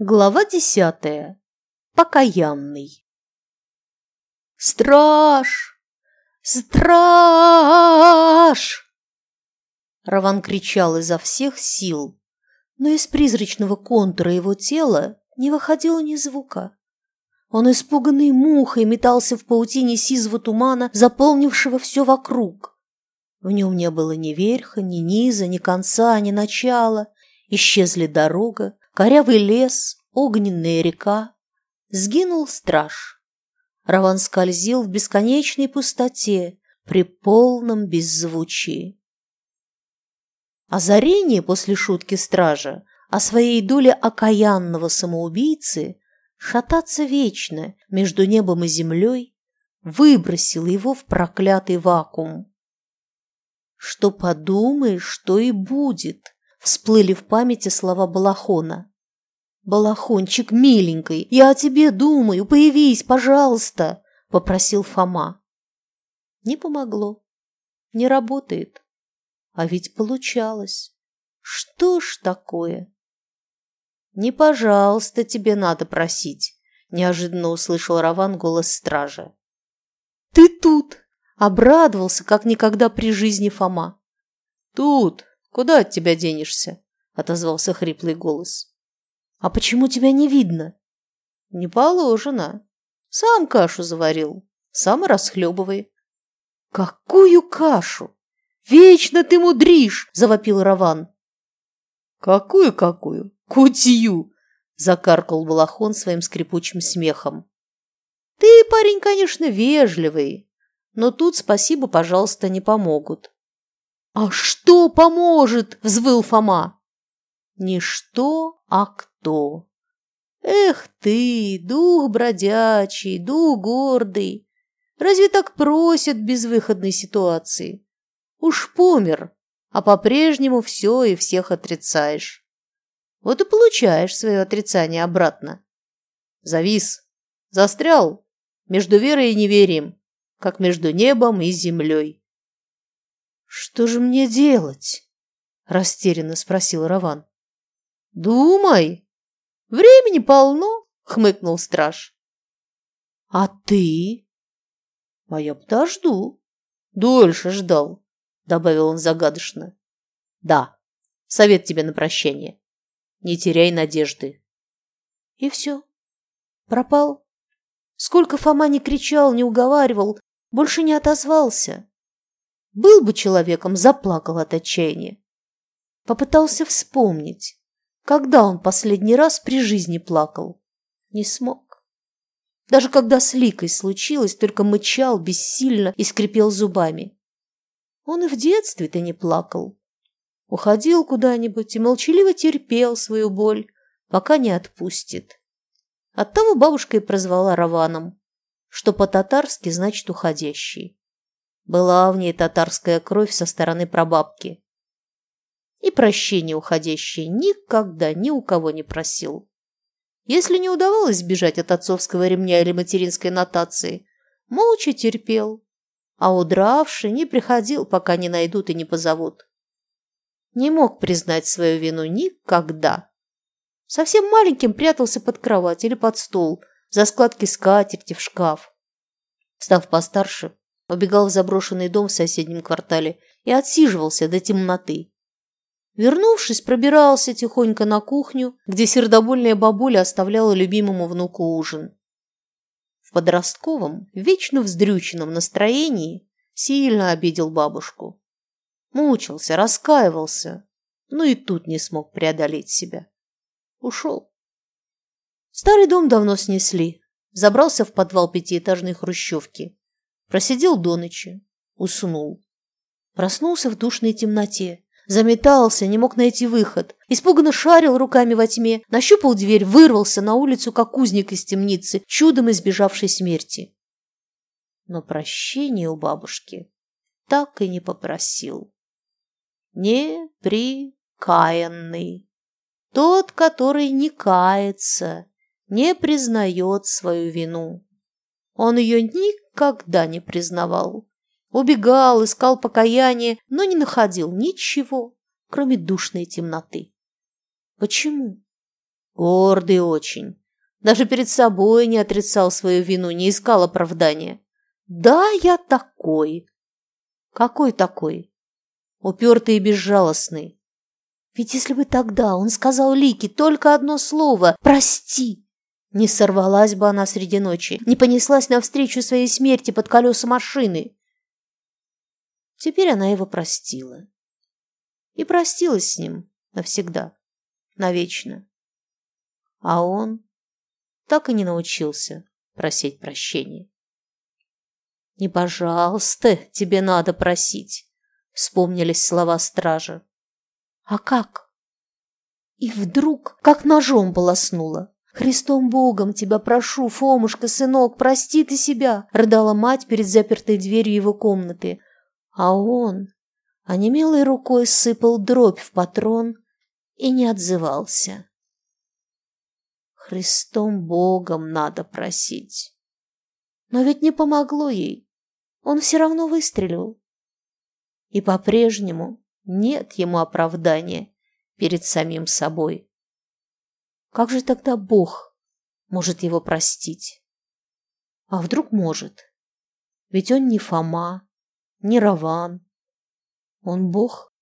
Глава десятая. Покаянный. «Страж! Страж!» Раван кричал изо всех сил, но из призрачного контура его тела не выходило ни звука. Он испуганный мухой метался в паутине сизого тумана, заполнившего все вокруг. В нем не было ни верха, ни низа, ни конца, ни начала. Исчезли дорога, корявый лес, огненная река. Сгинул страж. Раван скользил в бесконечной пустоте при полном беззвучии. Озарение после шутки стража о своей доле окаянного самоубийцы шататься вечно между небом и землей выбросил его в проклятый вакуум. Что подумаешь, что и будет, всплыли в памяти слова Балахона. «Балахончик, миленький, я о тебе думаю, появись, пожалуйста!» – попросил Фома. Не помогло. Не работает. А ведь получалось. Что ж такое? «Не пожалуйста, тебе надо просить», – неожиданно услышал Раван голос стража. «Ты тут!» Обрадовался, как никогда при жизни Фома. «Тут! Куда от тебя денешься?» – отозвался хриплый голос. «А почему тебя не видно?» «Не положено. Сам кашу заварил. Сам расхлебывай». «Какую кашу? Вечно ты мудришь!» – завопил Раван. «Какую-какую? Кутью!» – закаркал Балахон своим скрипучим смехом. «Ты, парень, конечно, вежливый, но тут спасибо, пожалуйста, не помогут. «А что поможет?» – взвыл Фома. «Не что, а кто. Эх ты, дух бродячий, дух гордый. Разве так просят безвыходной ситуации? Уж помер, а по-прежнему все и всех отрицаешь. Вот и получаешь свое отрицание обратно. Завис, застрял между верой и неверием как между небом и землей. «Что же мне делать?» – растерянно спросил Раван. «Думай! Времени полно!» – хмыкнул страж. «А ты?» «А я подожду. Дольше ждал», – добавил он загадочно. «Да, совет тебе на прощение. Не теряй надежды». И все. Пропал. Сколько Фома не кричал, не уговаривал, больше не отозвался. Был бы человеком, заплакал от отчаяния. Попытался вспомнить, когда он последний раз при жизни плакал. Не смог. Даже когда с Ликой случилось, только мычал бессильно и скрипел зубами. Он и в детстве-то не плакал. Уходил куда-нибудь и молчаливо терпел свою боль, пока не отпустит. Оттого бабушка и прозвала Раваном что по-татарски значит «уходящий». Была в ней татарская кровь со стороны прабабки. И прощения уходящий никогда ни у кого не просил. Если не удавалось сбежать от отцовского ремня или материнской нотации, молча терпел, а удравший не приходил, пока не найдут и не позовут. Не мог признать свою вину никогда. Совсем маленьким прятался под кровать или под стол – за складки скатерти в шкаф. Став постарше, убегал в заброшенный дом в соседнем квартале и отсиживался до темноты. Вернувшись, пробирался тихонько на кухню, где сердобольная бабуля оставляла любимому внуку ужин. В подростковом, вечно вздрюченном настроении сильно обидел бабушку. Мучился, раскаивался, но и тут не смог преодолеть себя. Ушел. Старый дом давно снесли. Забрался в подвал пятиэтажной хрущевки. Просидел до ночи. Уснул. Проснулся в душной темноте. Заметался, не мог найти выход. Испуганно шарил руками во тьме, нащупал дверь, вырвался на улицу, как узник из темницы, чудом избежавшей смерти. Но прощения у бабушки так и не попросил. Неприкаянный. Тот, который не кается, не признает свою вину. Он ее никогда не признавал. Убегал, искал покаяние, но не находил ничего, кроме душной темноты. Почему? Гордый очень. Даже перед собой не отрицал свою вину, не искал оправдания. Да, я такой. Какой такой? Упертый и безжалостный. Ведь если бы тогда он сказал Лике только одно слово «Прости», не сорвалась бы она среди ночи, не понеслась навстречу своей смерти под колеса машины. Теперь она его простила. И простилась с ним навсегда, навечно. А он так и не научился просить прощения. «Не пожалуйста, тебе надо просить», — вспомнились слова стража. «А как?» И вдруг, как ножом полоснула. «Христом Богом тебя прошу, Фомушка, сынок, прости ты себя!» — рыдала мать перед запертой дверью его комнаты. А он, онемелой рукой, сыпал дробь в патрон и не отзывался. Христом Богом надо просить. Но ведь не помогло ей. Он все равно выстрелил. И по-прежнему нет ему оправдания перед самим собой. Как же тогда Бог может его простить? А вдруг может? Ведь он не Фома, не Раван. Он Бог